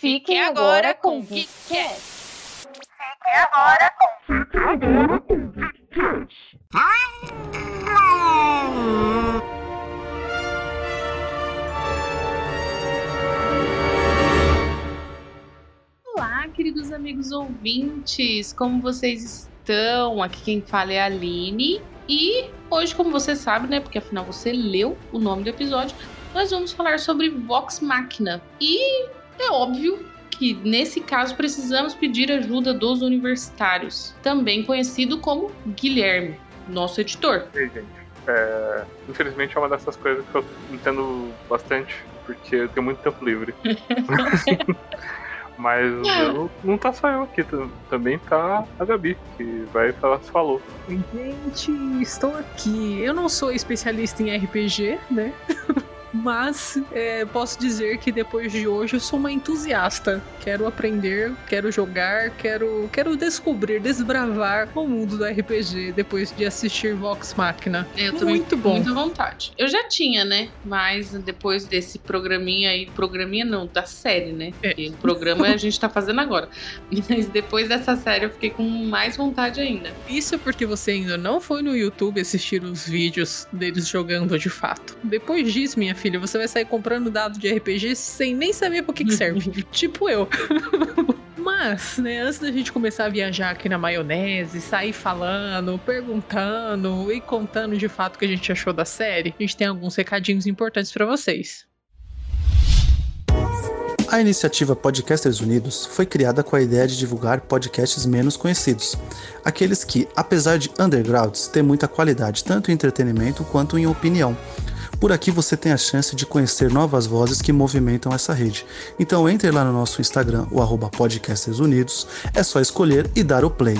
Fiquem agora com o Geekcast. Fiquem agora com Fiquem agora com Geekcast. Olá, queridos amigos ouvintes, como vocês estão? Aqui quem fala é a Aline e hoje, como você sabe, né, porque afinal você leu o nome do episódio, nós vamos falar sobre Vox Machina. E é óbvio que nesse caso precisamos pedir ajuda dos universitários, também conhecido como Guilherme, nosso editor. Ei, gente. É, infelizmente é uma dessas coisas que eu entendo bastante, porque eu tenho muito tempo livre. Mas eu, não tá só eu aqui, também tá a Gabi, que vai falar se falou. Gente, estou aqui. Eu não sou especialista em RPG, né? Mas é, posso dizer que depois de hoje eu sou uma entusiasta. Quero aprender, quero jogar, quero, quero descobrir, desbravar o mundo do RPG depois de assistir Vox Machina. Eu muito bom. Muita vontade. Eu já tinha, né? Mas depois desse programinha aí, programinha não, da série, né? É. o programa a gente tá fazendo agora. Mas depois dessa série eu fiquei com mais vontade ainda. Isso porque você ainda não foi no YouTube assistir os vídeos deles jogando de fato. Depois disso, minha filha, você vai sair comprando dados de RPG sem nem saber por que, que serve. tipo eu. Mas, né, antes da gente começar a viajar aqui na maionese, sair falando, perguntando e contando de fato o que a gente achou da série, a gente tem alguns recadinhos importantes para vocês. A iniciativa Podcasters Unidos foi criada com a ideia de divulgar podcasts menos conhecidos, aqueles que, apesar de undergrounds, têm muita qualidade tanto em entretenimento quanto em opinião, por aqui você tem a chance de conhecer novas vozes que movimentam essa rede. Então entre lá no nosso Instagram, o arroba Unidos, é só escolher e dar o play.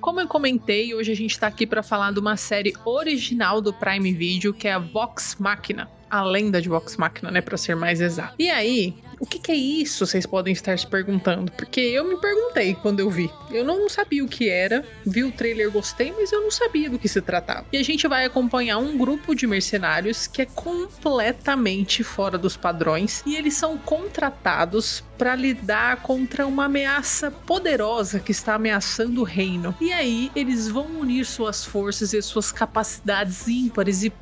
Como eu comentei, hoje a gente está aqui para falar de uma série original do Prime Video, que é a Vox Machina a lenda de Vox Machina, né, para ser mais exato. E aí, o que, que, é isso? Vocês podem estar se perguntando. Porque eu me perguntei quando eu vi. Eu não sabia o que era, vi o trailer, gostei, mas eu não sabia do que se tratava. E a gente vai acompanhar um grupo de mercenários que é completamente fora dos padrões e eles são contratados para lidar contra uma ameaça poderosa que está ameaçando o reino. E aí eles vão unir suas forças e suas capacidades ímpares e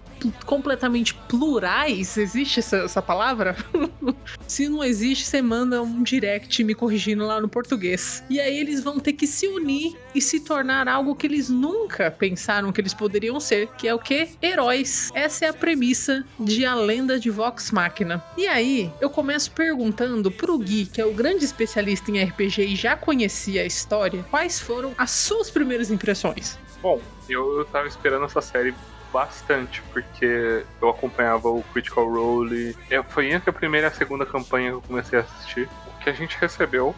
completamente plurais. Existe essa, essa palavra? se não existe, você manda um direct me corrigindo lá no português. E aí eles vão ter que se unir e se tornar algo que eles nunca pensaram que eles poderiam ser, que é o que? Heróis. Essa é a premissa de A Lenda de Vox Machina. E aí, eu começo perguntando pro Gui, que é o grande especialista em RPG e já conhecia a história, quais foram as suas primeiras impressões? Bom, eu tava esperando essa série bastante, porque eu acompanhava o Critical Role. Foi entre a primeira e a segunda campanha que eu comecei a assistir. O que a gente recebeu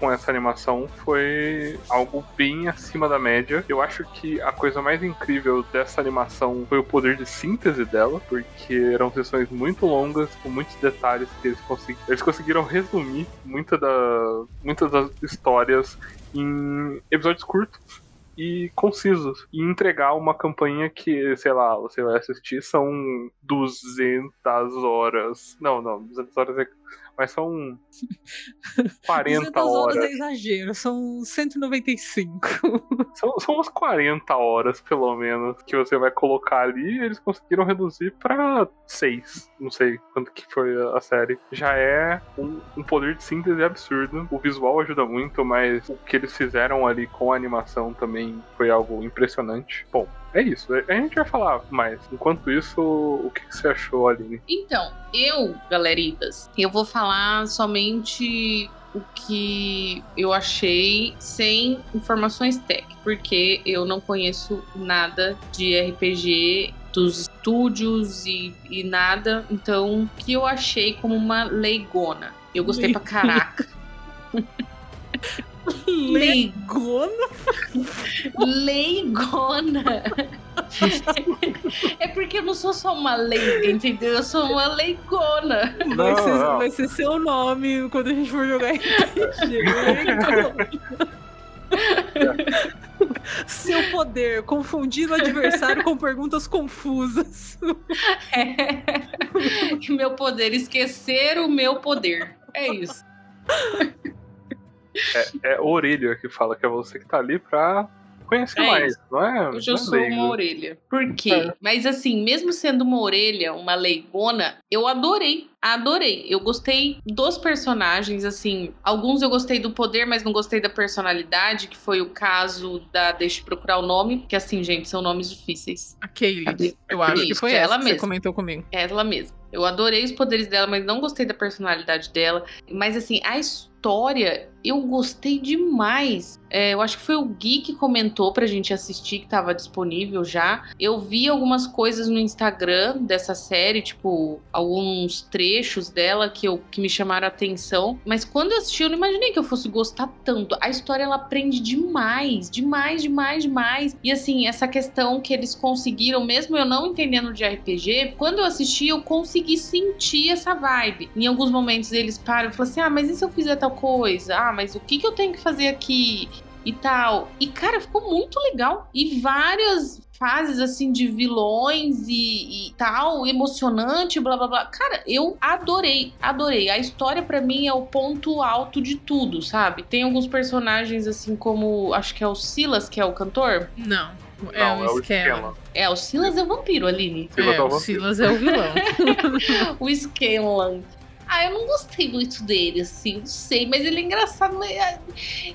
com essa animação foi algo bem acima da média. Eu acho que a coisa mais incrível dessa animação foi o poder de síntese dela, porque eram sessões muito longas, com muitos detalhes que eles conseguiram. Eles conseguiram resumir muita da, muitas das histórias em episódios curtos e concisos. E entregar uma campanha que, sei lá, você vai assistir são 200 horas. Não, não, 200 horas é mas são 40 horas. horas é exagero, são 195. São, são umas 40 horas, pelo menos, que você vai colocar ali eles conseguiram reduzir pra 6. Não sei quanto que foi a série. Já é um, um poder de síntese absurdo. O visual ajuda muito, mas o que eles fizeram ali com a animação também foi algo impressionante. Bom, é isso. A gente vai falar mais. Enquanto isso, o que você achou, Aline? Então, eu, galeritas, eu vou falar somente o que eu achei sem informações técnicas, porque eu não conheço nada de RPG dos estúdios e, e nada, então o que eu achei como uma leigona. Eu gostei pra caraca. Leigona? Leigona. é porque eu não sou só uma leiga, entendeu? Eu sou uma leigona. Não, vai, ser, não. vai ser seu nome quando a gente for jogar. Seu poder, confundindo o adversário com perguntas confusas. É. meu poder, esquecer o meu poder. É isso. É, é orelha que fala que é você que tá ali pra conhecer É mais, isso. não é? Hoje eu é sou leigo. uma orelha. Por quê? É. Mas assim, mesmo sendo uma orelha, uma leigona, eu adorei. Adorei. Eu gostei dos personagens, assim. Alguns eu gostei do poder, mas não gostei da personalidade, que foi o caso da. Deixa eu procurar o nome, que assim, gente, são nomes difíceis. A Kaylee. Eu acho que foi ela ela que você mesma. comentou comigo. Ela mesma. Eu adorei os poderes dela, mas não gostei da personalidade dela. Mas assim, a história eu gostei demais. É, eu acho que foi o Gui que comentou pra gente assistir, que tava disponível já. Eu vi algumas coisas no Instagram dessa série, tipo, alguns trechos dela que, eu, que me chamaram a atenção. Mas quando eu assisti, eu não imaginei que eu fosse gostar tanto. A história ela prende demais, demais, demais, demais. E assim, essa questão que eles conseguiram, mesmo eu não entendendo de RPG, quando eu assisti, eu consegui sentir essa vibe. Em alguns momentos eles param e falam assim: ah, mas e se eu fizer tal coisa? Ah, mas o que, que eu tenho que fazer aqui? E tal. E, cara, ficou muito legal. E várias fases, assim, de vilões e, e tal, emocionante, blá blá blá. Cara, eu adorei, adorei. A história, pra mim, é o ponto alto de tudo, sabe? Tem alguns personagens, assim, como. Acho que é o Silas, que é o cantor. Não. É Não, o esquema. É, o Silas é o vampiro, Aline. Silas É, é o o. Silas é o vilão. o Scanlan. Ah, eu não gostei muito dele, assim, não sei, mas ele é engraçado. Mas...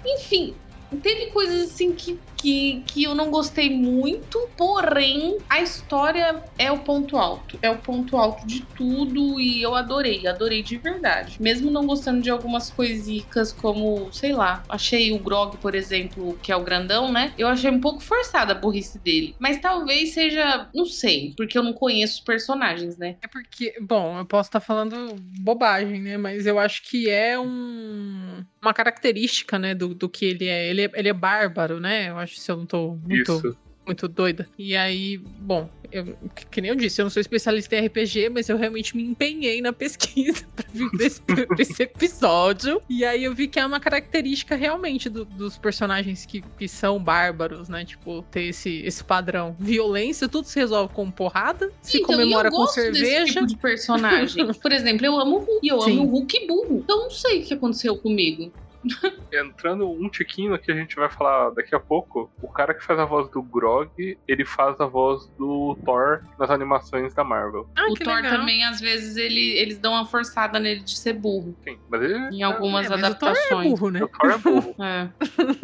Enfim, teve coisas assim que, que, que eu não gostei muito, porém, a história é o ponto alto. É o ponto alto de tudo e eu adorei, adorei de verdade. Mesmo não gostando de algumas coisicas, como, sei lá, achei o Grog, por exemplo, que é o grandão, né? Eu achei um pouco forçada a burrice dele. Mas talvez seja, não sei, porque eu não conheço os personagens, né? É porque, bom, eu posso estar falando bobagem, né? Mas eu acho que é um, uma característica, né, do, do que ele é. Ele, é. ele é bárbaro, né? Eu que se eu não tô muito, Isso. muito doida. E aí, bom, eu, que- que nem eu disse, eu não sou especialista em RPG, mas eu realmente me empenhei na pesquisa pra vir pra esse, pra esse episódio. E aí eu vi que é uma característica realmente do- dos personagens que, que são bárbaros, né? Tipo, ter esse, esse padrão. Violência, tudo se resolve com porrada, se Então, comemora eu com gosto desse cerveja. tipo de personagem. Por exemplo, eu amo o Hulk. E eu Sim. amo o Hulk burro. Então não sei o que aconteceu comigo. Entrando um tiquinho no que a gente vai falar daqui a pouco, o cara que faz a voz do Grog, ele faz a voz do Thor nas animações da Marvel. Ah, o Thor legal. também, às vezes, ele, eles dão uma forçada nele de ser burro. Sim, mas ele. Em algumas É, mas o Thor é adaptações. burro, né? O Thor é burro. É.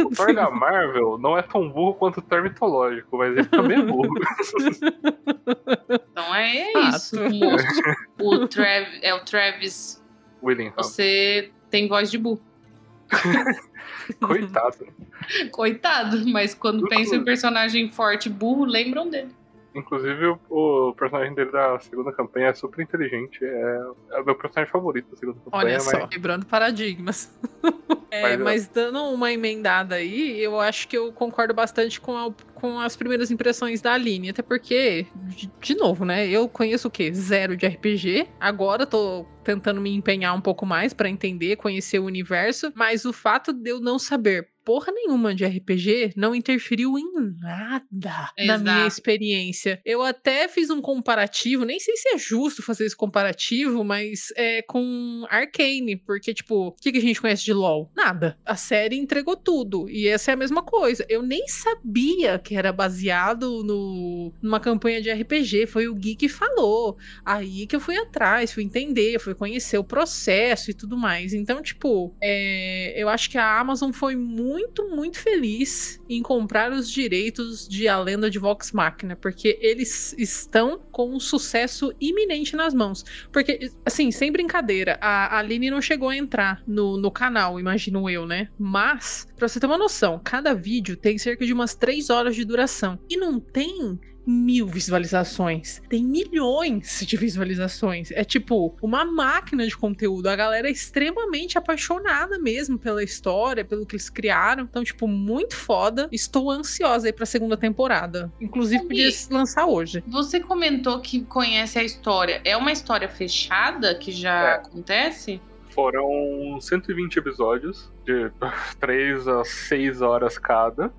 O Thor da Marvel não é tão burro quanto o Thor mitológico, mas ele também é burro. Então é isso, moço. O Trav, é o Travis, William, você tem voz de burro. coitado. Coitado, mas quando pensa em personagem forte burro, lembram dele. Inclusive, o, o personagem dele da segunda campanha é super inteligente. É, é o meu personagem favorito da segunda campanha, Olha mas só, quebrando paradigmas. É, Mas eu- mas dando uma emendada aí, eu acho que eu concordo bastante com, a- com as primeiras impressões da Aline. Até porque, de, de novo, né? Eu conheço o quê? Zero de RPG. Agora tô tentando me empenhar um pouco mais pra entender, conhecer o universo. Mas o fato de eu não saber porra nenhuma de RPG não interferiu em nada na minha Exato. experiência. Eu até fiz um comparativo, nem sei se é justo fazer esse comparativo, mas é com Arcane, porque, tipo, o que, que a gente conhece de LoL? Nada. A série entregou tudo. E essa é a mesma coisa. Eu nem sabia que era baseado no, numa campanha de RPG. Foi o Gui que falou. Aí que eu fui atrás, fui entender, fui conhecer o processo e tudo mais. Então, tipo, é, eu acho que a Amazon foi muito, muito feliz em comprar os direitos de A Lenda de Vox Machina, porque eles estão com um sucesso iminente nas mãos. Porque, assim, sem brincadeira, a Aline não chegou a entrar no, no canal, imagino eu, né? Mas, pra você ter uma noção, cada vídeo tem cerca de umas 3 horas de duração. E não tem mil visualizações. Tem milhões de visualizações. É tipo uma máquina de conteúdo. A galera é extremamente apaixonada mesmo pela história, pelo que eles criaram. Então, tipo, muito foda. Estou ansiosa aí pra segunda temporada. Inclusive, podia lançar hoje. Você comentou que conhece a história. É uma história fechada que já É. acontece? foram 120 episódios, de 3 a 6 horas cada.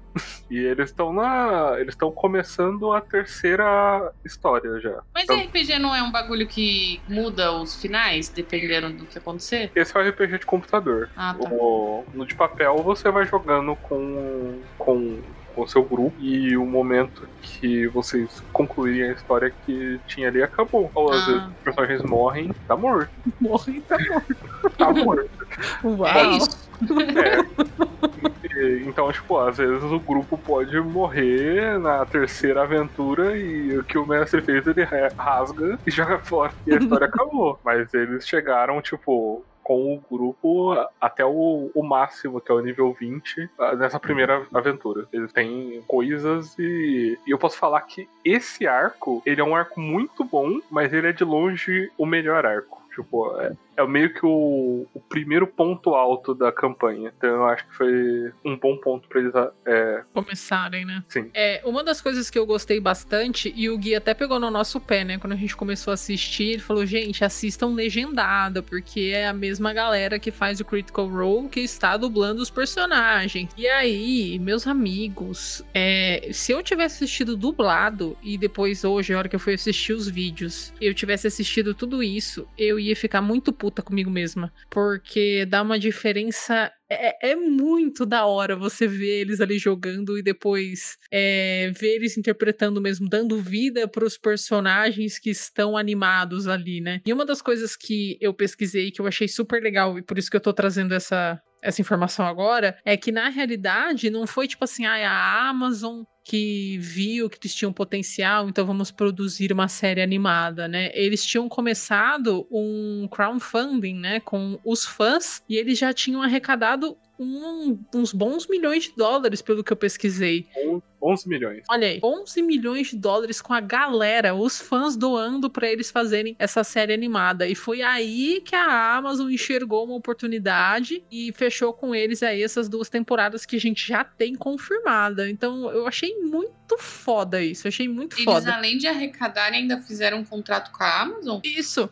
E eles estão na. Eles estão começando a terceira história já. Mas Então- RPG não é um bagulho que muda os finais, dependendo do que acontecer? Esse é o RPG de computador. Ah, tá. O- no de papel você vai jogando com. com com o seu grupo e o momento que vocês concluírem a história que tinha ali acabou. Ou às Ah. vezes os personagens morrem, tá morto. Morre, tá morto. Tá morto. Uau. É isso. E, Então, tipo, às vezes o grupo pode morrer na terceira aventura e o que o mestre fez, ele ra- rasga e joga fora. E a história acabou. Mas eles chegaram, tipo, com o grupo até o, o máximo, que é o nível 20, ah, nessa primeira aventura. Eles têm coisas e, e eu posso falar que esse arco, ele é um arco muito bom, mas ele é de longe o melhor arco. Tipo, é, é meio que o, o primeiro ponto alto da campanha. Então eu acho que foi um bom ponto pra eles é, Começarem, né? Sim. É, uma das coisas que eu gostei bastante, e o Gui até pegou no nosso pé, né? Quando a gente começou a assistir, ele falou, gente, assistam legendada, porque é a mesma galera que faz o Critical Role que está dublando os personagens. E aí, meus amigos, é, se eu tivesse assistido dublado, e depois hoje, a hora que eu fui assistir os vídeos, eu tivesse assistido tudo isso, eu ia ficar muito puta comigo mesma. Porque dá uma diferença é, é muito da hora você ver eles ali jogando e depois é, ver eles interpretando mesmo, dando vida para os personagens que estão animados ali, né? E uma das coisas que eu pesquisei que eu achei super legal e por isso que eu tô trazendo essa essa informação agora é que na realidade não foi tipo assim, ah, a Amazon que viu que eles tinham potencial, então vamos produzir uma série animada, né? Eles tinham começado um crowdfunding, né, com os fãs e eles já tinham arrecadado um- uns bons milhões de dólares, pelo que eu pesquisei. 11 milhões. Olha aí, 11 milhões de dólares com a galera, os fãs doando pra eles fazerem essa série animada. E foi aí que a Amazon enxergou uma oportunidade e fechou com eles aí essas duas temporadas que a gente já tem confirmada. Então eu achei muito foda isso, eu achei muito Eles, foda. além de arrecadarem, ainda fizeram um contrato com a Amazon? Isso.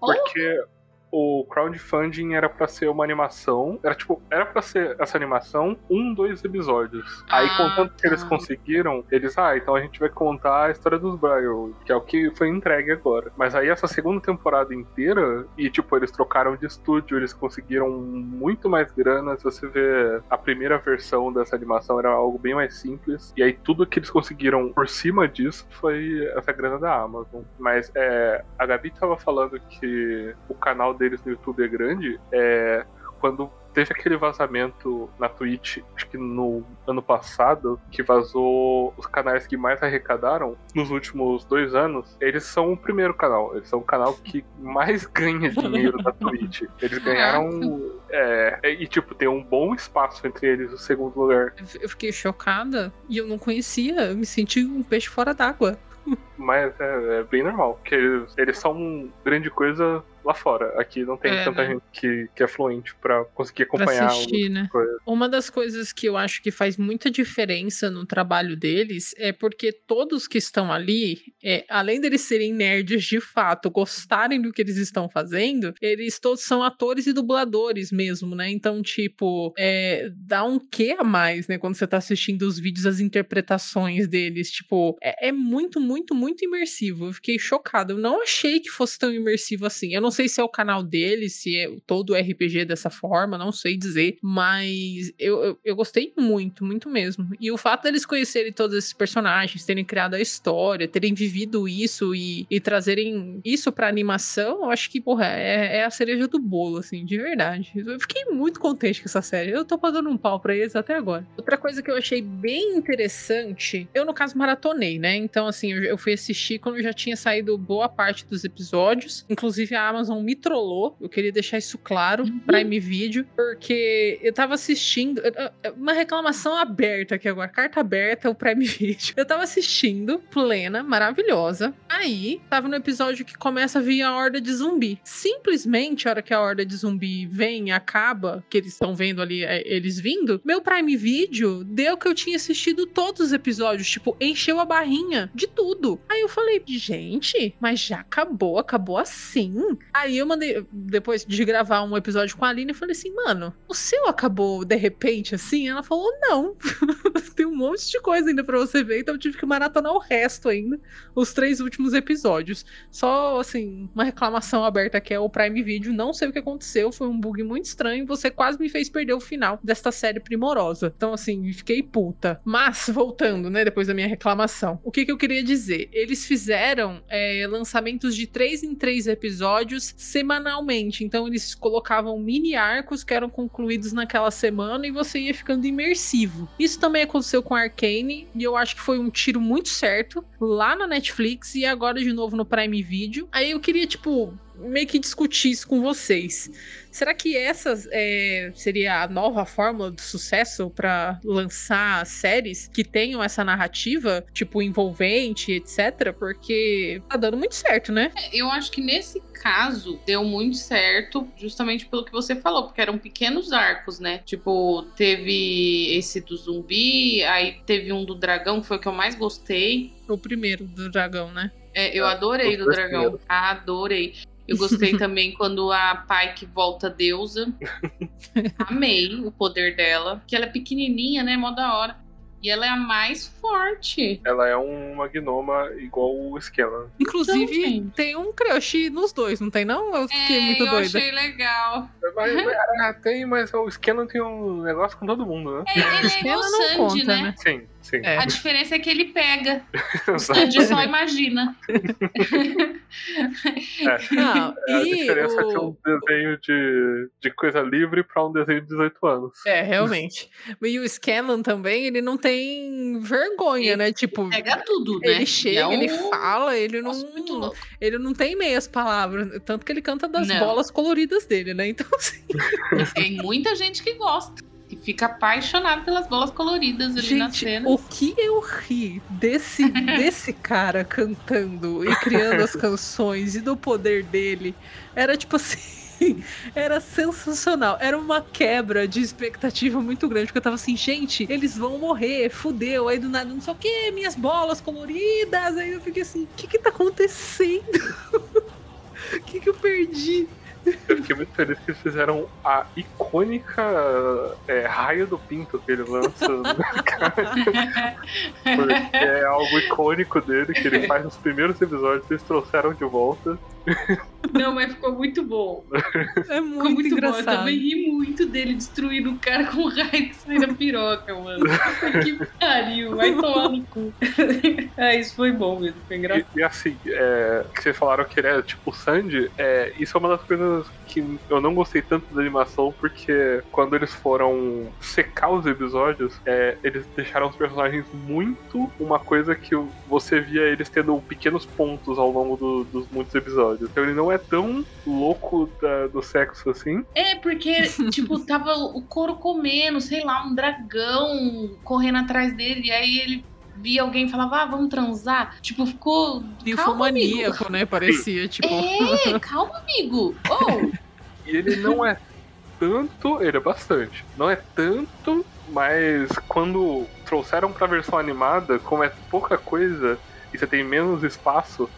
Porque o crowdfunding era pra ser uma animação. Era tipo, era pra ser essa animação um, dois episódios. Aí, Ah, contanto que eles tá. conseguiram, eles, ah, então a gente vai contar a história dos Briar, que é o que foi entregue agora. Mas aí essa segunda temporada inteira, e tipo, eles trocaram de estúdio, eles conseguiram muito mais grana. Se você vê a primeira versão dessa animação, era algo bem mais simples. E aí tudo que eles conseguiram por cima disso foi essa grana da Amazon. Mas é, a Gabi tava falando que o canal deles no YouTube é grande. É, quando teve aquele vazamento na Twitch, acho que no ano passado, que vazou os canais que mais arrecadaram nos últimos dois anos, eles são o primeiro canal. Eles são o canal que mais ganha dinheiro da Twitch. Eles ganharam. É, e, tipo, tem um bom espaço entre eles o segundo lugar. Eu fiquei chocada e eu não conhecia, eu me senti um peixe fora d'água. Mas é, é bem normal, porque eles, eles são grande coisa lá fora. Aqui não tem É, tanta né? gente que, que é fluente pra conseguir Pra acompanhar assistir, outras né? Uma das coisas que eu acho que faz muita diferença no trabalho deles é porque todos que estão ali, é, além deles serem nerds de fato, gostarem do que eles estão fazendo, eles todos são atores e dubladores mesmo, né? Então, tipo, é, dá um quê a mais, né? Quando você tá assistindo os vídeos, as interpretações deles. Tipo, é, é muito, muito, muito imersivo. Eu fiquei chocada. Eu não achei que fosse tão imersivo assim. Eu não sei se é o canal deles, se é todo RPG dessa forma, não sei dizer. Mas eu, eu, eu gostei muito, muito mesmo. E o fato deles conhecerem todos esses personagens, terem criado a história, terem vivido isso e, e trazerem isso pra animação, eu acho que, porra, é, é a cereja do bolo, assim, de verdade. Eu fiquei muito contente com essa série. Eu tô pagando um pau pra eles até agora. Outra coisa que eu achei bem interessante, eu, no caso, maratonei, né? Então, assim, eu, eu fui assistir quando já tinha saído boa parte dos episódios. Inclusive, a Amazon me trollou. Eu queria deixar isso claro, Prime Video, porque eu tava assistindo. Uma reclamação aberta aqui agora, carta aberta, o Prime Video. Eu tava assistindo, plena, maravilhosa. Aí, tava no episódio que começa a vir a horda de zumbi. Simplesmente, a hora que a horda de zumbi vem e acaba, que eles estão vendo ali, eh, eles vindo, meu Prime Video deu que eu tinha assistido todos os episódios. Tipo, encheu a barrinha de tudo. Aí eu falei, gente, mas já acabou, acabou assim. Aí eu mandei, depois de gravar um episódio com a Aline, eu falei assim, mano, o seu acabou de repente assim? Ela falou, não. Tem um monte de coisa ainda pra você ver, então eu tive que maratonar o resto ainda, os três últimos episódios. Só, assim, uma reclamação aberta que é o Prime Video, não sei o que aconteceu, foi um bug muito estranho, você quase me fez perder o final desta série primorosa. Então, assim, fiquei puta. Mas, voltando, né, depois da minha reclamação, o que, que eu queria dizer? Eles fizeram é, lançamentos de três em três episódios semanalmente, então eles colocavam mini arcos que eram concluídos naquela semana e você ia ficando imersivo. Isso também aconteceu com Arcane e eu acho que foi um tiro muito certo lá na Netflix e agora de novo no Prime Video. Aí eu queria, tipo, meio que discutir isso com vocês. Será que essa é, seria a nova fórmula do sucesso para lançar séries que tenham essa narrativa, tipo, envolvente, etc? Porque tá dando muito certo, né? Eu acho que nesse caso deu muito certo, justamente pelo que você falou, porque eram pequenos arcos, né? Tipo, teve esse do zumbi, aí teve um do dragão, que foi o que eu mais gostei. O primeiro do dragão, né? É, eu adorei do dragão. Adorei. Eu gostei também quando a Pike volta deusa. Amei o poder dela. Que ela é pequenininha, né? Mó da hora. E ela é a mais forte. Ela é uma gnoma igual o Skeleton. Inclusive, Então, tem um crush nos dois, não tem não? Eu fiquei é, muito eu doida. achei legal. Mas, ah, tem, mas o Skeleton tem um negócio com todo mundo, né? É, ele é igual o Sandy, conta, né? né? Sim, sim. É. A diferença é que ele pega. O Sandy só imagina. Não, É a e diferença de o- um desenho de, de coisa livre pra um desenho de 18 anos. É, realmente. E o Scanlan também, ele não tem vergonha, Ele né? Tipo, Pega tudo, né? ele chega, é um ele fala, ele não, louco. ele não tem meias palavras. Tanto que ele canta das Não. bolas coloridas dele, né? Então, assim, Tem muita gente que gosta. Fica apaixonado pelas bolas coloridas ali na gente, cena. o que eu ri desse, desse cara cantando e criando as canções e do poder dele era tipo assim. Era sensacional. Era uma quebra de expectativa muito grande. Porque eu tava assim, gente, eles vão morrer, fudeu. Aí do nada, não sei o que, minhas bolas coloridas. Aí eu fiquei assim, o que que tá acontecendo? O que que eu perdi? Eu fiquei muito feliz que eles fizeram a icônica é, raia do pinto que ele lança no cara. Porque é algo icônico dele, que ele faz nos primeiros episódios, eles trouxeram de volta. Não, mas ficou muito bom. É muito, Ficou muito bom. Eu engraçado. também ri muito dele destruindo o cara com raio que sai da piroca, mano. Que pariu. Vai tomar no cu. É, isso foi bom mesmo. Foi E, engraçado. e assim, é, que vocês falaram que ele é tipo o Sandy, é, isso é uma das coisas que eu não gostei tanto da animação, porque quando eles foram secar os episódios, é, eles deixaram os personagens muito uma coisa que você via eles tendo pequenos pontos ao longo do- dos muitos episódios. Então ele não é tão louco da- do sexo assim. É, porque, tipo, tava o couro comendo, sei lá, um dragão correndo atrás dele. E aí ele via alguém e falava, ah, vamos transar. Tipo, ficou. Calma. Ninfomaníaco, né? Parecia, tipo. É, calma, amigo. Oh, E ele não é tanto, ele é bastante. Não é tanto, mas quando trouxeram pra versão animada, como é pouca coisa e você tem menos espaço,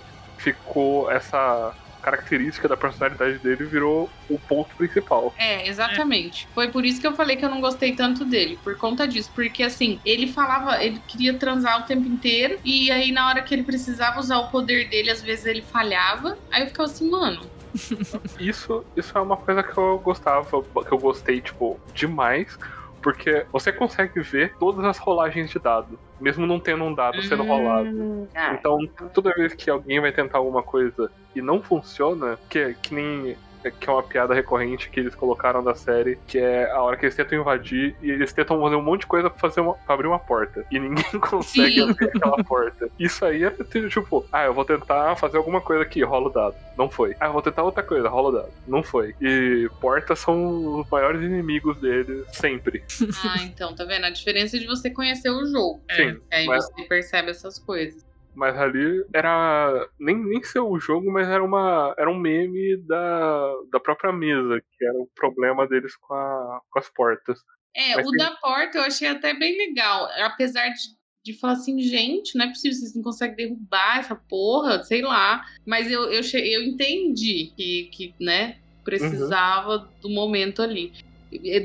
ficou essa característica da personalidade dele virou o ponto principal. É, exatamente. Foi por isso que eu falei que eu não gostei tanto dele, por conta disso. Porque assim, ele falava, ele queria transar o tempo inteiro, e aí na hora que ele precisava usar o poder dele, às vezes ele falhava. Aí eu ficava assim, mano, Isso, isso é uma coisa que eu gostava, que eu gostei, tipo, demais. Porque você consegue ver todas as rolagens de dado, mesmo não tendo um dado sendo rolado. hum, ah, Então, toda vez que alguém vai tentar alguma coisa e não funciona, que, que nem. Que é uma piada recorrente que eles colocaram da série, que é a hora que eles tentam invadir e eles tentam fazer um monte de coisa pra, fazer uma, pra abrir uma porta. E ninguém consegue Sim. abrir aquela porta. Isso aí é tipo, ah, eu vou tentar fazer alguma coisa aqui, rola o dado. Não foi. Ah, eu vou tentar outra coisa, rola o dado. Não foi. E portas são os maiores inimigos deles sempre. ah, então, tá vendo? A diferença de você conhecer o jogo. Sim. Aí mas- você percebe essas coisas. Mas ali era. Nem, nem ser o jogo, mas era uma. Era um meme da, da própria mesa, que era o problema deles com, a, com as portas. É, Mas o tem- da porta eu achei até bem legal. Apesar de de falar assim, gente, não é possível, vocês não conseguem derrubar essa porra, sei lá. Mas eu, eu, eu entendi que, que, né, precisava do momento ali.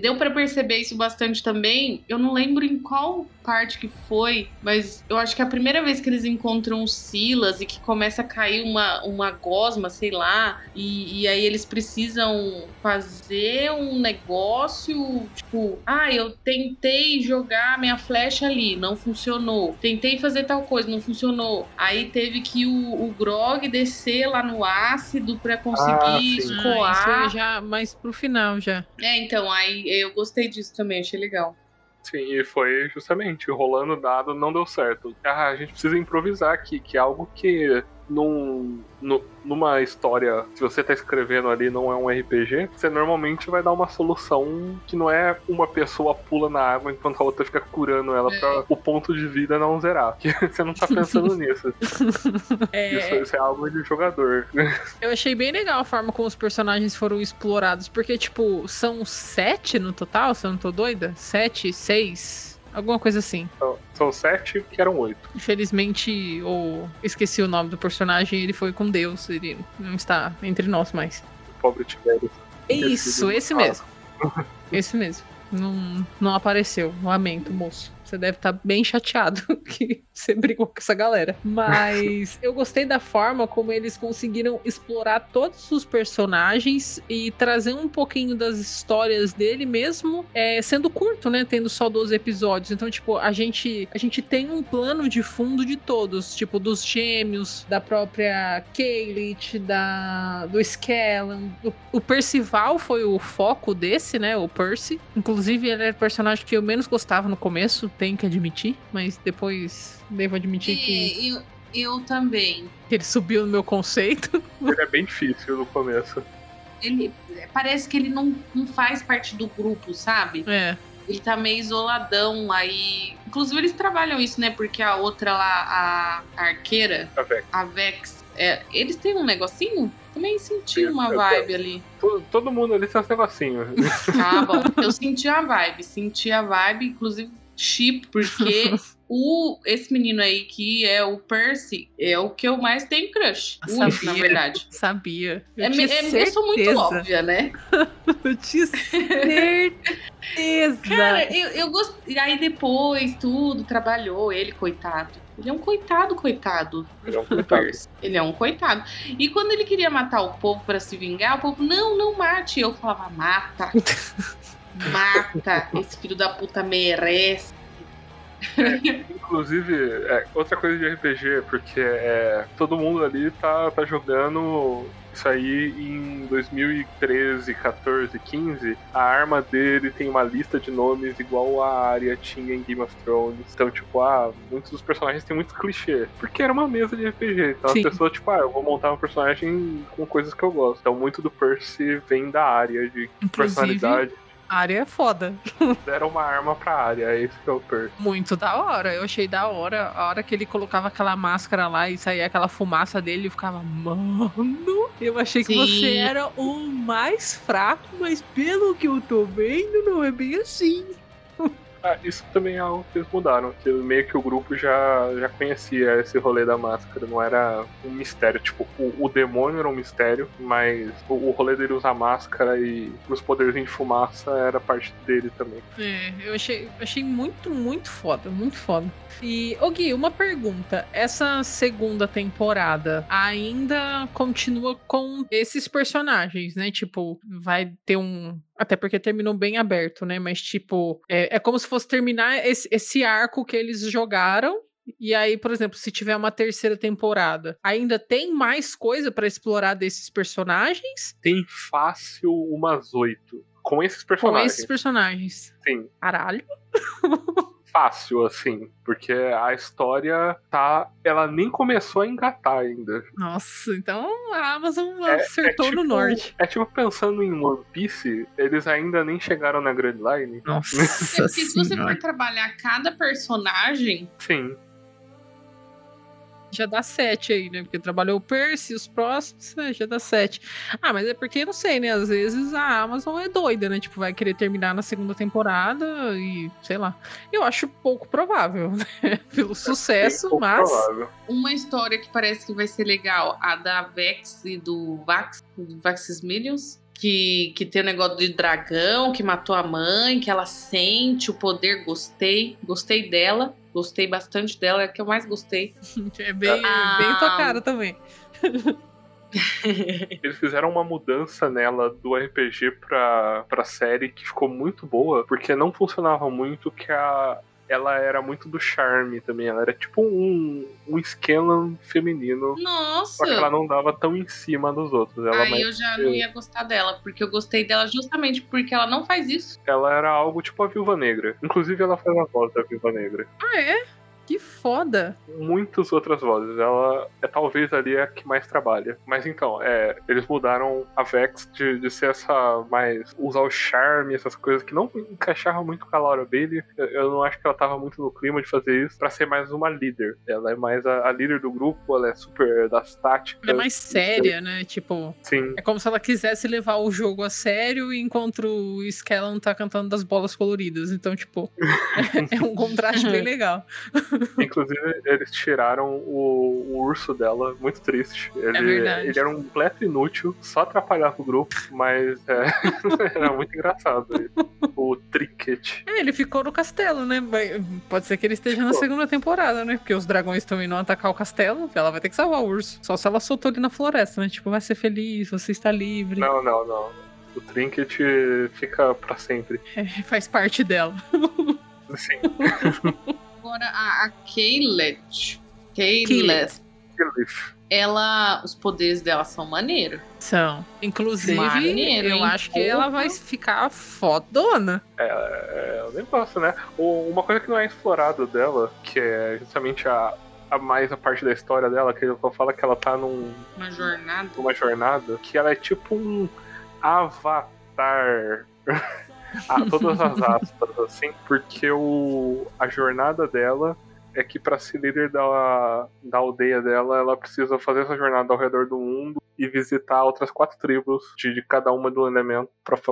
Deu pra perceber isso bastante também. Eu não lembro em qual parte que foi, mas eu acho que é a primeira vez que eles encontram o Silas e que começa a cair uma, uma gosma, sei lá, e, e aí eles precisam fazer um negócio, tipo, ah, eu tentei jogar minha flecha ali, não funcionou. Tentei fazer tal coisa, não funcionou. Aí teve que o, o Grog descer lá no ácido pra conseguir Ah, escoar. Ah, isso já mais pro final já. É, então, aí eu gostei disso também, achei legal. Sim, e foi justamente rolando dado não deu certo. Ah, a gente precisa improvisar aqui, que é algo que num, nu- numa história, se você tá escrevendo ali não é um RPG, você normalmente vai dar uma solução que não é uma pessoa pula na água enquanto a outra fica curando ela pra o ponto de vida não zerar. Você não tá pensando nisso. É, Isso, isso é algo de jogador. eu achei bem legal a forma como os personagens foram explorados, porque, tipo, são sete no total, se eu não tô doida? Sete, seis, alguma coisa assim. São- São sete que eram oito. Infelizmente, ou esqueci o nome do personagem, ele foi com Deus, ele não está entre nós mais. O pobre Tiberius. Isso, esse Ah. mesmo. Esse mesmo. Não, não apareceu. Lamento, moço. Você deve estar bem chateado que você brigou com essa galera. Mas eu gostei da forma como eles conseguiram explorar todos os personagens e trazer um pouquinho das histórias dele mesmo, é, sendo curto, né? Tendo só 12 episódios. Então, tipo, a gente, a gente tem um plano de fundo de todos. Tipo, dos gêmeos, da própria Kaylit, da, do Skellan. O, o Percival foi o foco desse, né? O Percy. Inclusive, ele era o personagem que eu menos gostava no começo, tenho que admitir. Mas depois devo admitir que, E eu, eu também. que ele subiu no meu conceito. Ele é bem difícil no começo. Ele parece que ele não, não faz parte do grupo, sabe? É. Ele tá meio isoladão aí. Inclusive, eles trabalham isso, né? Porque a outra lá, a arqueira, A Vex. a Vex, é, eles têm um negocinho? Também senti Sim, uma eu vibe ali. Todo, todo mundo ali tem uns negocinhos. Ah, bom. Eu senti a vibe. Senti a vibe, inclusive, chip, porque o, esse menino aí, que é o Percy, é o que eu mais tenho crush. Único, sabia. na verdade. Sabia. Eu É, tinha é- eu sou muito óbvia, né? Eu tinha certeza. Cara, eu, eu gostei. E aí depois, tudo, trabalhou, ele, coitado. Ele é um coitado, coitado. Ele é um do coitado. Percy. Ele é um coitado. E quando ele queria matar o povo pra se vingar, o povo, não, não mate. Eu falava, mata. Mata. Esse filho da puta merece. Inclusive, é, outra coisa de RPG, porque é, todo mundo ali tá, tá jogando isso aí em 2013, 14, 15. A arma dele tem uma lista de nomes igual a Arya tinha em Game of Thrones. Então, tipo, ah, muitos dos personagens têm muito clichê. Porque era uma mesa de RPG. Então Sim. as pessoas, tipo, ah, eu vou montar um personagem com coisas que eu gosto. Então muito do Percy vem da área de Inclusive, personalidade. A área é foda. Deram uma arma pra área, é esse que é o Percy. Muito da hora. Eu achei da hora. A hora que ele colocava aquela máscara lá e saía aquela fumaça dele, eu ficava, mano, eu achei que Sim. você era o mais fraco, mas pelo que eu tô vendo, não é bem assim. Ah, isso também é algo que eles mudaram, que meio que o grupo já, já conhecia esse rolê da máscara, não era um mistério. Tipo, o, o demônio era um mistério, mas o, o rolê dele usar máscara e os poderzinhos de fumaça era parte dele também. É, eu achei, achei muito, muito foda, muito foda. E, ô Gui, uma pergunta. Essa segunda temporada ainda continua com esses personagens, né? Tipo, vai ter um. Até porque terminou bem aberto, né? Mas, tipo, é, é como se fosse terminar esse, esse arco que eles jogaram. E aí, por exemplo, se tiver uma terceira temporada, ainda tem mais coisa pra explorar desses personagens? Tem fácil umas oito. Com esses Com personagens. esses personagens. Sim, Caralho. fácil, assim. Porque a história tá. Ela nem começou a engatar ainda. Nossa, então a Amazon É- acertou é tipo, no norte. É tipo pensando em One Piece, eles ainda nem chegaram na Grand Line. Nossa. É porque se você for trabalhar cada personagem, Sim. Já dá sete aí, né? Porque trabalhou o Percy, os próximos, né? já dá sete. Ah, mas é porque, não sei, né? Às vezes a Amazon é doida, né? Tipo, vai querer terminar na segunda temporada e, sei lá. Eu acho pouco provável, né? Pelo sucesso, Pouco mas... provável. Uma história que parece que vai ser legal, a da Vex e do Vax, do Vaxis Millions. Que, que tem o negócio de dragão, que matou a mãe, que ela sente o poder. Gostei, gostei dela. Gostei bastante dela, é a que eu mais gostei. É bem, Ah. bem tua cara também. Eles fizeram uma mudança nela do RPG pra, pra série que ficou muito boa, porque não funcionava muito que a. Ela era muito do charme também. Ela era tipo um, um Scanlan feminino. Nossa! Só que ela não dava tão em cima dos outros. Ela, Aí mais- eu já não ia gostar dela, porque eu gostei dela justamente porque ela não faz isso. ela era algo tipo a Viúva Negra. Inclusive, ela faz a voz da Viúva Negra. Ah, é? Que foda. Muitas outras vozes. Ela é talvez ali a que mais trabalha. Mas então, é, eles mudaram a Vex de, de ser essa mais. usar o charme, essas coisas que não encaixavam muito com a Laura Bailey. Eu, eu não acho que ela tava muito no clima de fazer isso, pra ser mais uma líder. Ela é mais a, a líder do grupo, ela é super das táticas. Ela é mais séria, né? Tipo, Sim. é como se ela quisesse levar o jogo a sério enquanto o Skellan tá cantando das bolas coloridas. Então, tipo, é um contraste bem legal. Inclusive, eles tiraram o, o urso dela, muito triste. Ele, É verdade. ele era um completo inútil, só atrapalhava o grupo, mas é, era muito engraçado. ele. O Trinket. É, ele ficou no castelo, né? Pode ser que ele esteja na Ficou. segunda temporada, né? Porque os dragões estão indo atacar o castelo, ela vai ter que salvar o urso. Só se ela soltou ele na floresta, né? Tipo, vai ser feliz, você está livre. Não, não, não. O Trinket fica pra sempre. É, faz parte dela. Sim. Agora, a, a Kaylet. Kaylet. Kaylet. Killif. Ela. Os poderes dela são maneiros. São. Inclusive, Maneiro, eu hein? acho que ela vai ficar fodona. É o negócio, né? O- Uma coisa que não é explorado dela, que é justamente a, a mais a parte da história dela, que eu falo que ela tá num, Uma jornada. uma jornada que ela é tipo um avatar. ah, todas as aspas, assim, porque o, a jornada dela é que pra ser líder da, da aldeia dela, ela precisa fazer essa jornada ao redor do mundo e visitar outras quatro tribos de, de cada uma do elemento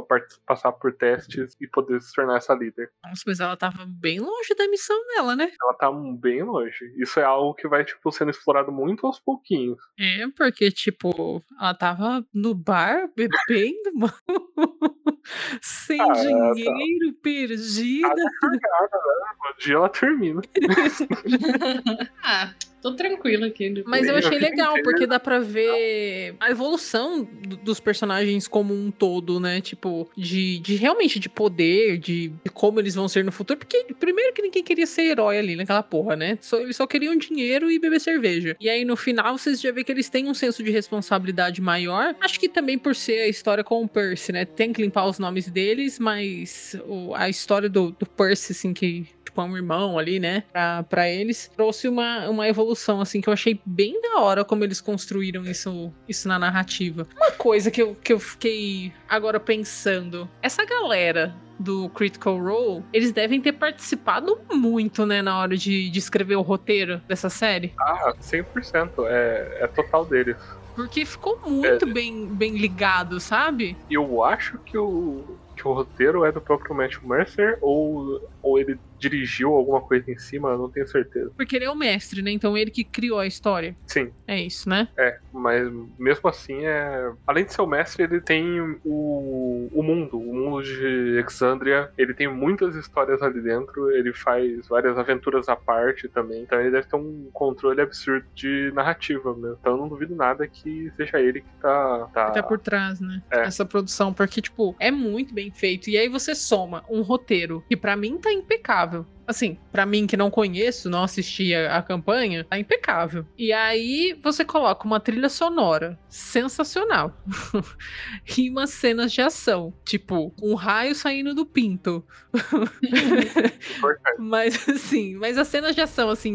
part- passar por testes e poder se tornar essa líder. Nossa, mas ela tava bem longe da missão dela, né? Ela tá bem longe. Isso é algo que vai, tipo, sendo explorado muito aos pouquinhos. É, porque, tipo, ela tava no bar bebendo, mano. Sem Ah, tá. dinheiro, perdida. Um dia ela termina. Ah, tô tranquila aqui. Mas eu achei legal, porque dá pra ver a evolução do- dos personagens como um todo, né? Tipo, de, de realmente de poder, de, de como eles vão ser no futuro. Porque, primeiro, que ninguém queria ser herói ali naquela porra, né? Só, eles só queriam dinheiro e beber cerveja. E aí, no final, vocês já vê que eles têm um senso de responsabilidade maior. Acho que também por ser a história com o Percy, né? Tem que limpar os nomes deles, mas o- a história do, do Percy, assim, que tipo, é um irmão ali, né? Pra, pra eles, trouxe uma, uma evolução, assim, que eu achei bem da hora como eles construíram isso, isso na narrativa. Uma coisa que eu, que eu fiquei agora pensando: essa galera do Critical Role, eles devem ter participado muito, né, na hora de, de escrever o roteiro dessa série. Ah, 100%. É, é total deles. Porque ficou muito bem, bem ligado, sabe? Eu acho que o, que o roteiro é do próprio Matt Mercer ou, ou ele dirigiu alguma coisa em cima, eu não tenho certeza. Porque ele é o mestre, né? Então ele que criou a história. Sim, É isso, né? é. Mas mesmo assim, é... além de ser o mestre, ele tem o, o mundo. O mundo de Exandria. Ele tem muitas histórias ali dentro. Ele faz várias aventuras à parte também. Então ele deve ter um controle absurdo de narrativa mesmo. Então eu não duvido nada que seja ele que tá. tá... Até por trás, né? É. Essa produção, porque, tipo, é muito bem feito. E aí você soma um roteiro que pra mim tá impecável. Yahoo. Assim, pra mim que não conheço, não assisti a, campanha, tá impecável. E aí você coloca uma trilha sonora sensacional. e umas cenas de ação. Tipo, um raio saindo do pinto. Mas assim, mas as cenas de ação, assim,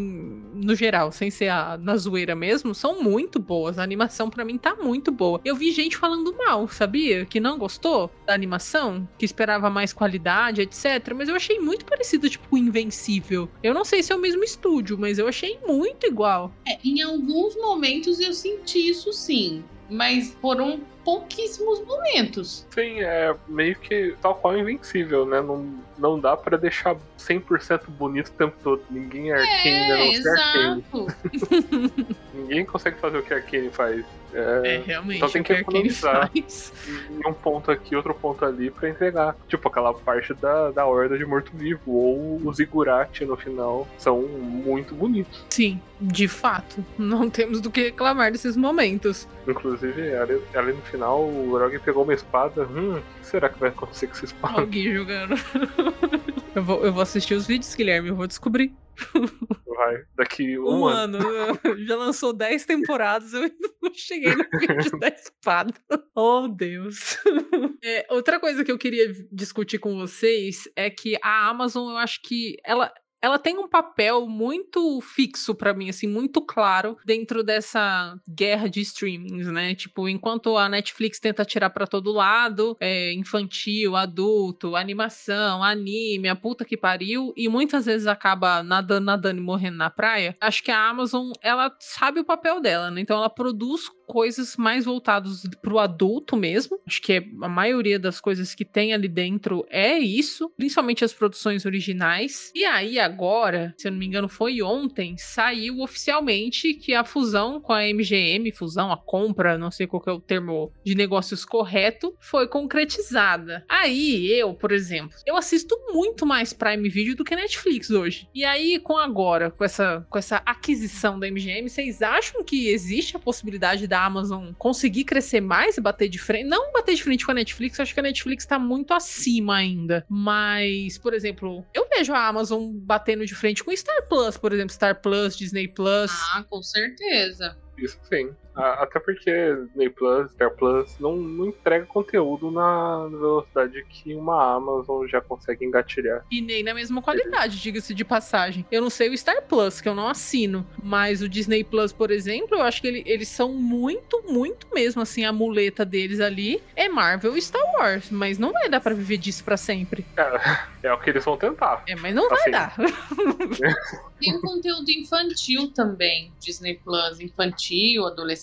no geral, sem ser a, na zoeira mesmo, são muito boas. A animação pra mim tá muito boa. Eu vi gente falando mal, sabia? Que não gostou da animação, que esperava mais qualidade, etc. Mas eu achei muito parecido, tipo, com Invencível. Eu não sei se é o mesmo estúdio, mas eu achei muito igual. É, em alguns momentos eu senti isso sim. Mas foram pouquíssimos momentos. Sim, é meio que tal qual invencível, né? Não, não dá pra deixar 100% bonito o tempo todo. Ninguém é Arkane, É, né? Não ser Arkane. exato. Ninguém consegue fazer o que a Arkane faz. É, É, realmente. então tem que economizar. faz. e um ponto aqui, outro ponto ali pra entregar. Tipo, aquela parte da, da horda de morto-vivo. Ou os Igurati no final são muito bonitos. Sim, de fato. Não temos do que reclamar desses momentos. Inclusive, ali, ali no final, o Rogue pegou uma espada. Hum, o que será que vai acontecer com essa espada? Alguém jogando. eu, vou, eu vou assistir os vídeos, Guilherme, eu vou descobrir. Vai, daqui um, Um, ano. ano. Já lançou 10 temporadas, eu ainda não cheguei no vídeo da espada. Oh, Deus. É, outra coisa que eu queria discutir com vocês é que a Amazon, eu acho que ela. Ela tem um papel muito fixo pra mim, assim, muito claro dentro dessa guerra de streamings, né? Tipo, enquanto a Netflix tenta tirar pra todo lado, é, infantil, adulto, animação, anime, a puta que pariu, e muitas vezes acaba nadando, nadando e morrendo na praia. Acho que a Amazon, ela sabe o papel dela, né? Então ela produz coisas mais voltadas pro adulto mesmo. Acho que a maioria das coisas que tem ali dentro é isso, principalmente as produções originais. E aí agora, se eu não me engano, foi ontem, saiu oficialmente que a fusão com a MGM, fusão, a compra, não sei qual que é o termo de negócios correto, foi concretizada. Aí eu, por exemplo, eu assisto muito mais Prime Video do que Netflix hoje. E aí com agora, com essa com essa aquisição da MGM, vocês acham que existe a possibilidade da Amazon conseguir crescer mais e bater de frente? Não bater de frente com a Netflix, eu acho que a Netflix tá muito acima ainda. Mas, por exemplo, eu vejo a Amazon batendo de frente com Star Plus, por exemplo, Star Plus, Disney Plus. Ah, com certeza. Isso sim. Até porque Disney Plus, Star Plus não, não entrega conteúdo na velocidade que uma Amazon já consegue engatilhar. E nem na mesma qualidade, diga-se de passagem. Eu não sei o Star Plus, que eu não assino. Mas o Disney Plus, por exemplo, eu acho que ele- eles são muito, muito mesmo assim, a muleta deles ali é Marvel e Star Wars. Mas não vai dar pra viver disso pra sempre. É, é o que eles vão tentar. É, mas não vai Assim. dar. Tem um conteúdo infantil também. Disney Plus, infantil, adolescente,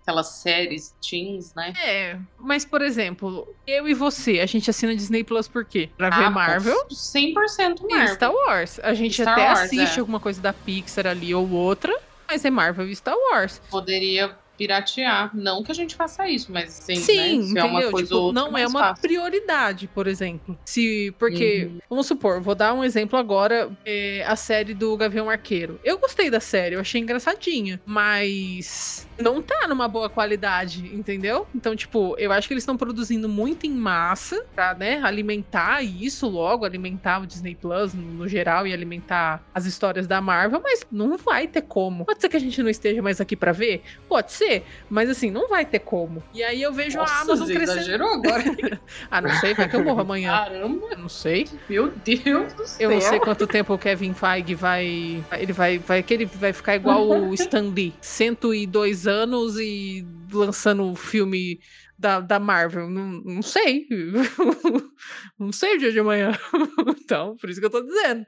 aquelas séries teens, né? É, mas por exemplo, eu e você, a gente assina Disney Plus por quê? Pra ver Ah, Marvel 100% e Marvel. Star Wars. A gente Star até Wars, assiste é. alguma coisa da Pixar ali ou outra, mas é Marvel e Star Wars. Poderia piratear. Não que a gente faça isso, mas sim, Sim, né? Se entendeu? é uma coisa Tipo, ou outra, não é mais uma fácil. prioridade, por exemplo. Se, porque, Uhum. vamos supor, vou dar um exemplo agora, é, a série do Gavião Arqueiro. Eu gostei da série, eu achei engraçadinha, mas não tá numa boa qualidade, entendeu? Então, tipo, eu acho que eles estão produzindo muito em massa pra, né, alimentar isso logo, alimentar o Disney Plus no, geral e alimentar as histórias da Marvel, mas não vai ter como. Pode ser que a gente não esteja mais aqui pra ver? Pode ser, mas assim, não vai ter como. E aí eu vejo a Nossa, Amazon você crescendo. exagerou agora. Ah, não sei, vai que eu morro amanhã. Caramba, Eu não sei. meu Deus do céu. Eu não sei quanto tempo o Kevin Feige vai. Ele vai. vai que ele vai ficar igual o Stan Lee. 102 anos e lançando o filme da, da Marvel. Não, não sei. não sei o dia de amanhã. Então, por isso que eu tô dizendo.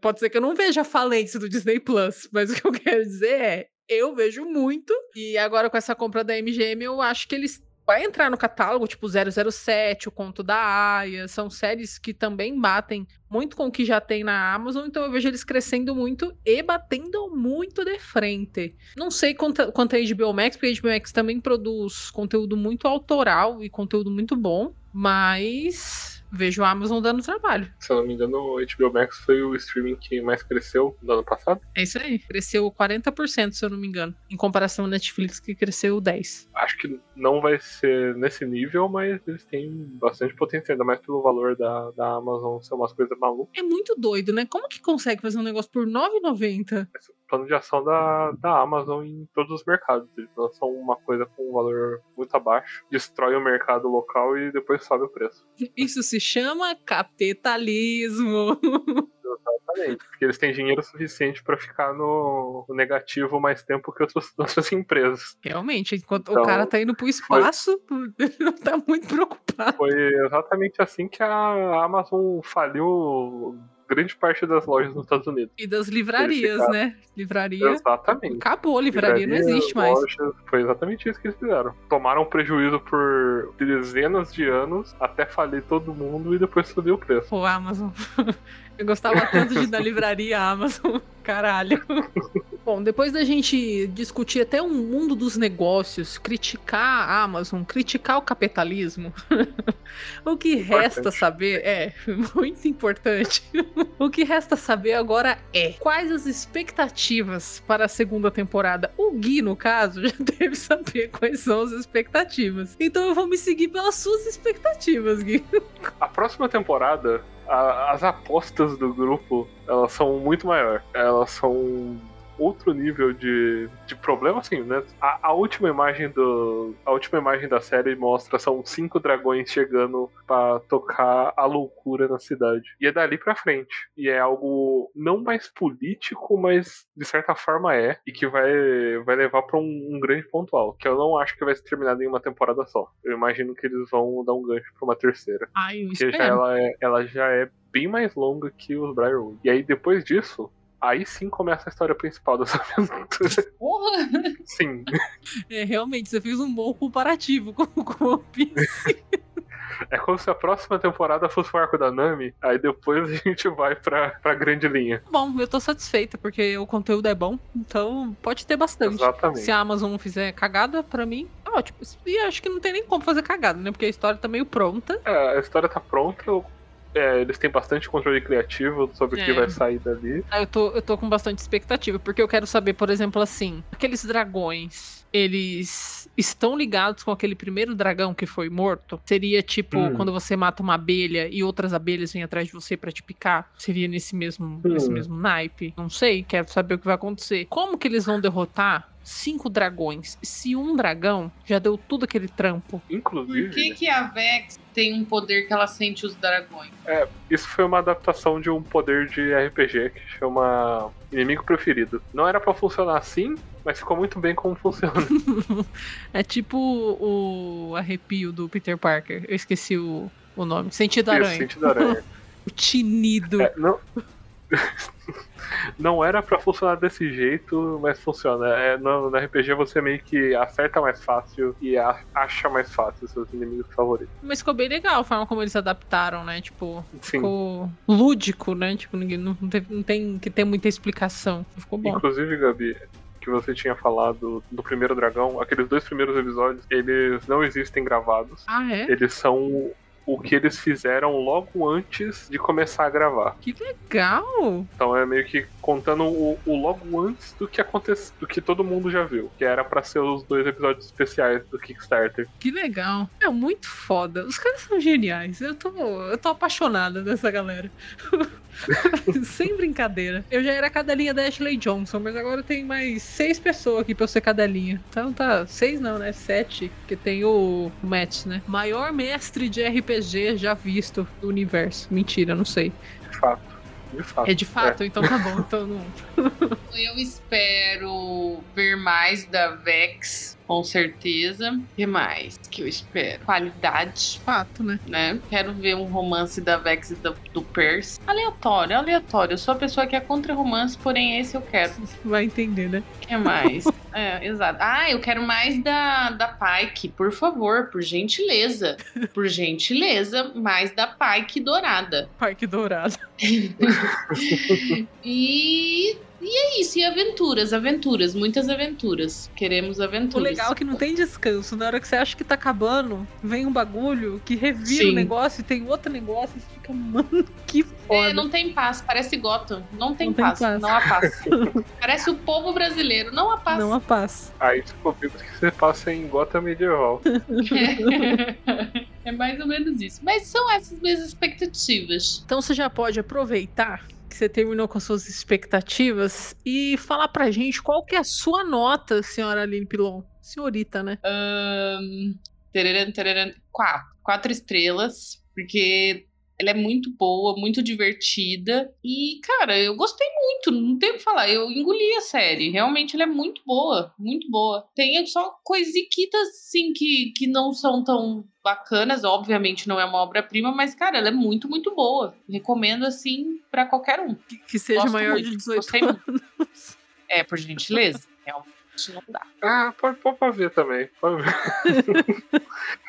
Pode ser que eu não veja a falência do Disney Plus, mas o que eu quero dizer é. Eu vejo muito. E agora com essa compra da MGM, eu acho que eles vai entrar no catálogo, tipo 007, o Conto da Aya, são séries que também batem muito com o que já tem na Amazon, então eu vejo eles crescendo muito e batendo muito de frente. Não sei quanto, quanto a HBO Max, porque a HBO Max também produz conteúdo muito autoral e conteúdo muito bom, mas vejo a Amazon dando trabalho. Se eu não me engano, o HBO Max foi o streaming que mais cresceu no ano passado. É isso aí. Cresceu 40%, se eu não me engano, em comparação ao Netflix, que cresceu 10%. Acho que não vai ser nesse nível, mas eles têm bastante potencial, ainda mais pelo valor da, da Amazon ser umas coisas malucas. É muito doido, né? Como que consegue fazer um negócio por R$ 9,90? Esse é o plano de ação da, da Amazon em todos os mercados. Eles lançam uma coisa com um valor muito abaixo, destrói o mercado local e depois sobe o preço. Isso se chama capitalismo. Exatamente. Porque eles têm dinheiro suficiente para ficar no, no negativo mais tempo que outras, outras empresas. Realmente, enquanto o Então, cara tá indo pro espaço, ele não tá muito preocupado. Foi exatamente assim que a Amazon faliu grande parte das lojas nos Estados Unidos. E das livrarias, ficaram. né? Livraria. Exatamente. Acabou, livraria não Livrarias, existe mais. lojas, foi exatamente isso que eles fizeram. Tomaram prejuízo por dezenas de anos até falir todo mundo e depois subir o preço. Pô, Amazon. Eu gostava tanto de ir na livraria Amazon. Caralho. Bom, depois da gente discutir até o mundo dos negócios, criticar a Amazon, criticar o capitalismo, o que resta Importante. saber é muito importante. o que resta saber agora é quais as expectativas para a segunda temporada. O Gui, no caso, já deve saber quais são as expectativas. Então eu vou me seguir pelas suas expectativas, Gui. A próxima temporada, a- as apostas do grupo, elas são muito maior. Elas são outro nível de, de problema, assim, né? A, a última imagem do. A última imagem da série mostra são cinco dragões chegando pra tocar a loucura na cidade. E é dali pra frente. E é algo não mais político, mas de certa forma é. E que vai, vai levar pra um, um grande pontual. Que eu não acho que vai ser terminado em uma temporada só. Eu imagino que eles vão dar um gancho pra uma terceira. Ai, eu Porque já ela, é, ela já é bem mais longa que os Briarwood. E aí depois disso, aí sim começa a história principal dessa aventura. Porra! sim. É, realmente, você fez um bom comparativo com, com One Piece. É como se a próxima temporada fosse o arco da Nami, aí depois a gente vai pra, pra grande linha. Bom, eu tô satisfeita, porque o conteúdo é bom, então pode ter bastante. Exatamente. Se a Amazon fizer cagada, pra mim, tá ótimo. E acho que não tem nem como fazer cagada, né? Porque a história tá meio pronta. É, a história tá pronta. É, eles têm bastante controle criativo sobre o que É. vai sair dali. Aí Eu tô, eu tô com bastante expectativa, porque eu quero saber, por exemplo, assim, aqueles dragões, eles estão ligados com aquele primeiro dragão que foi morto? Seria tipo Hum. quando você mata uma abelha e outras abelhas vêm atrás de você pra te picar? Seria nesse mesmo, nesse Hum. mesmo naipe? Não sei, quero saber o que vai acontecer. Como que eles vão derrotar cinco dragões? Se um dragão já deu tudo aquele trampo. Inclusive, Por que, que a Vex tem um poder que ela sente os dragões? isso foi uma adaptação de um poder de RPG que chama Inimigo Preferido. Não era pra funcionar assim, mas ficou muito bem como funciona. É tipo o arrepio do Peter Parker. Eu esqueci o, o nome. Sentido Isso, aranha. sentido aranha. O tinido. É, não... não era pra funcionar desse jeito, mas funciona. É, no, no RPG você meio que acerta mais fácil e a- acha mais fácil seus inimigos favoritos. Mas ficou bem legal a forma como eles adaptaram, né? Tipo, Sim. ficou lúdico, né? Tipo, ninguém, não, teve- não tem que ter muita explicação. Ficou bom. Inclusive, Gabi, que você tinha falado do primeiro dragão, aqueles dois primeiros episódios, eles não existem gravados. Ah, é? Eles são o que eles fizeram logo antes de começar a gravar. Que legal! Então é meio que contando o, o logo antes do que aconteceu, do que todo mundo já viu, que era pra ser os dois episódios especiais do Kickstarter. Que legal. É muito foda. Os caras são geniais. Eu tô, eu tô apaixonada dessa galera. Sem brincadeira. Eu já era cadelinha da Ashley Johnson, mas agora tem mais seis pessoas aqui pra eu ser cadelinha. Então tá, seis não, né? Sete. Que tem o Matt, né? Maior mestre de RPG já visto do universo. Mentira, não sei. De fato. De fato. É de fato, então tá bom. Então não. Eu espero ver mais da Vex, com certeza. O que mais que eu espero? Qualidade, Fato, né? né? Quero ver um romance da Vex e do, do Percy. Aleatório, aleatório. Eu sou a pessoa que é contra romance, porém esse eu quero. Vai entender, né? O que mais? é, exato. Ah, eu quero mais da, da Pike, por favor, por gentileza. Por gentileza, mais da Pike dourada. Parque Dourado. E, e é isso, e aventuras, aventuras, muitas aventuras. Queremos O aventuras. legal é que não tem descanso. Na hora que você acha que tá acabando, vem um bagulho que revira o negócio e tem outro negócio e você fica, mano, que foda. É, não tem paz, parece Gotham. Não tem, Não tem paz, paz. não há paz. parece o povo brasileiro, não há paz. Não há paz. Aí descobrimos que você passa em Gotham Medieval. é mais ou menos isso. Mas são essas minhas expectativas. Então você já pode aproveitar que você terminou com as suas expectativas e falar pra gente qual que é a sua nota, senhora Aline Pilon. Senhorita, né? Tararam, tararam, quatro. Quatro estrelas, porque Ela é muito boa, muito divertida. E, cara, eu gostei muito, não tenho o que falar. Eu engoli a série. Realmente ela é muito boa, muito boa. Tem só coisiquitas, assim, que, que não são tão bacanas. Obviamente não é uma obra-prima, mas, cara, ela é muito, muito boa. Recomendo, assim, para qualquer um. Que, que seja Gosto maior muito, de 18 gostei anos. É, por gentileza. Realmente não dá. Ah, pode, pode ver também. Pode ver.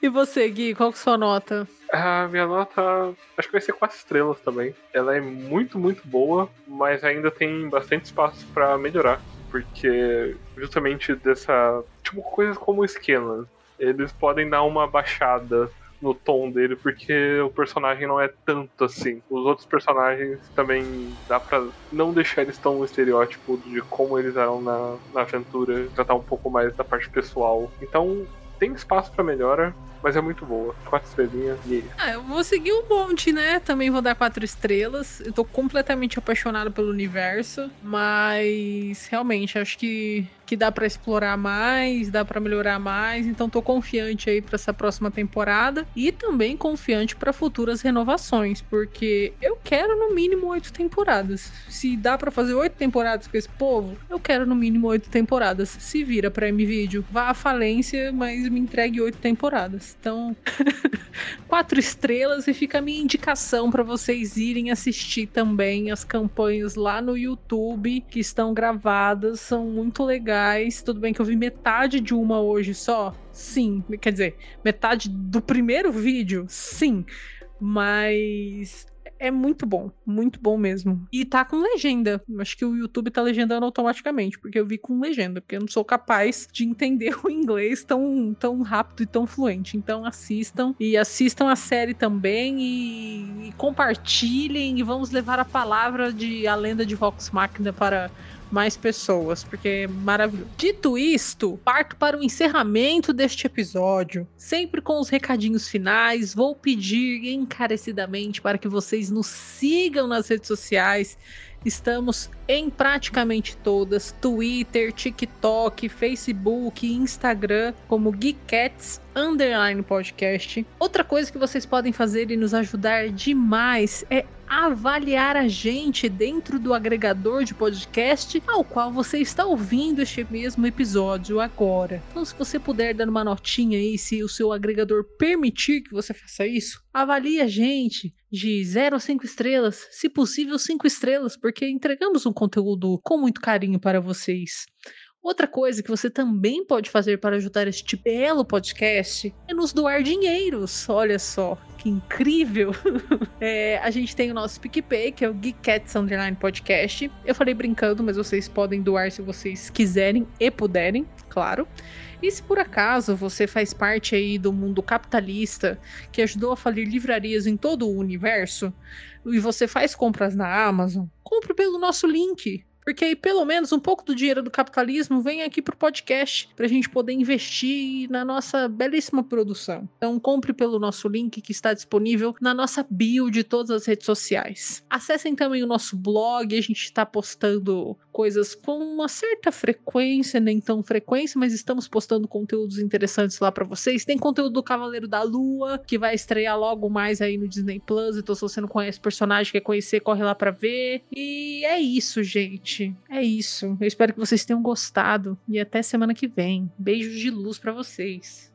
E você, Gui, qual que é a sua nota? A minha nota, acho que vai ser quatro estrelas também. Ela é muito, muito boa, mas ainda tem bastante espaço pra melhorar. Porque justamente dessa. Tipo, coisas como o Scanlan, eles podem dar uma baixada no tom dele, porque o personagem não é tanto assim. Os outros personagens também dá pra não deixar eles tão estereótipo de como eles eram na, na aventura, tratar um pouco mais da parte pessoal. Então, tem espaço pra melhora, mas é muito boa. Quatro estrelinhas e Ah, eu vou seguir o bonde, né? Também vou dar quatro estrelas. Eu tô completamente apaixonado pelo universo, mas realmente acho que, que dá pra explorar mais, dá pra melhorar mais. Então tô confiante aí pra essa próxima temporada e também confiante pra futuras renovações, porque eu quero no mínimo oito temporadas. Se dá pra fazer oito temporadas com esse povo, eu quero no mínimo oito temporadas. Se vira pra M-Video, vá à falência, mas me entregue oito temporadas. Então, quatro estrelas e fica a minha indicação para vocês irem assistir também as campanhas lá no YouTube que estão gravadas, são muito legais. Tudo bem que eu vi metade de uma hoje só? Sim, quer dizer, metade do primeiro vídeo? Sim. Mas é muito bom, muito bom mesmo. E tá com legenda. Acho que o YouTube tá legendando automaticamente, porque eu vi com legenda, porque eu não sou capaz de entender o inglês tão, tão rápido e tão fluente. Então assistam e assistam a série também e, e compartilhem e vamos levar a palavra de a lenda de Vox Machina para mais pessoas, porque é maravilhoso. Dito isto, parto para o encerramento deste episódio. Sempre com os recadinhos finais, vou pedir encarecidamente para que vocês nos sigam nas redes sociais. Estamos em praticamente todas: Twitter, TikTok, Facebook, Instagram, como Geekcats Underline Podcast. Outra coisa que vocês podem fazer e nos ajudar demais é avaliar a gente dentro do agregador de podcast ao qual você está ouvindo este mesmo episódio agora. Então, se você puder dar uma notinha aí, se o seu agregador permitir que você faça isso, avalie a gente de 0 a 5 estrelas, se possível 5 estrelas, porque entregamos um conteúdo com muito carinho para vocês. Outra coisa que você também pode fazer para ajudar este belo podcast é nos doar dinheiros. Olha só, que incrível! É, a gente tem o nosso PicPay, que é o Geekcats Underline Podcast. Eu falei brincando, mas vocês podem doar se vocês quiserem e puderem, claro. E se por acaso você faz parte aí do mundo capitalista que ajudou a falir livrarias em todo o universo e você faz compras na Amazon, compre pelo nosso link. Porque aí, pelo menos, um pouco do dinheiro do capitalismo vem aqui pro podcast, pra gente poder investir na nossa belíssima produção. Então, compre pelo nosso link que está disponível na nossa bio de todas as redes sociais. Acessem também o nosso blog, a gente está postando coisas com uma certa frequência, nem tão frequência, mas estamos postando conteúdos interessantes lá para vocês. Tem conteúdo do Cavaleiro da Lua, que vai estrear logo mais aí no Disney Plus. Então, se você não conhece o personagem, quer conhecer, corre lá para ver. E é isso, gente. É isso. Eu espero que vocês tenham gostado e até semana que vem. Beijos de luz para vocês.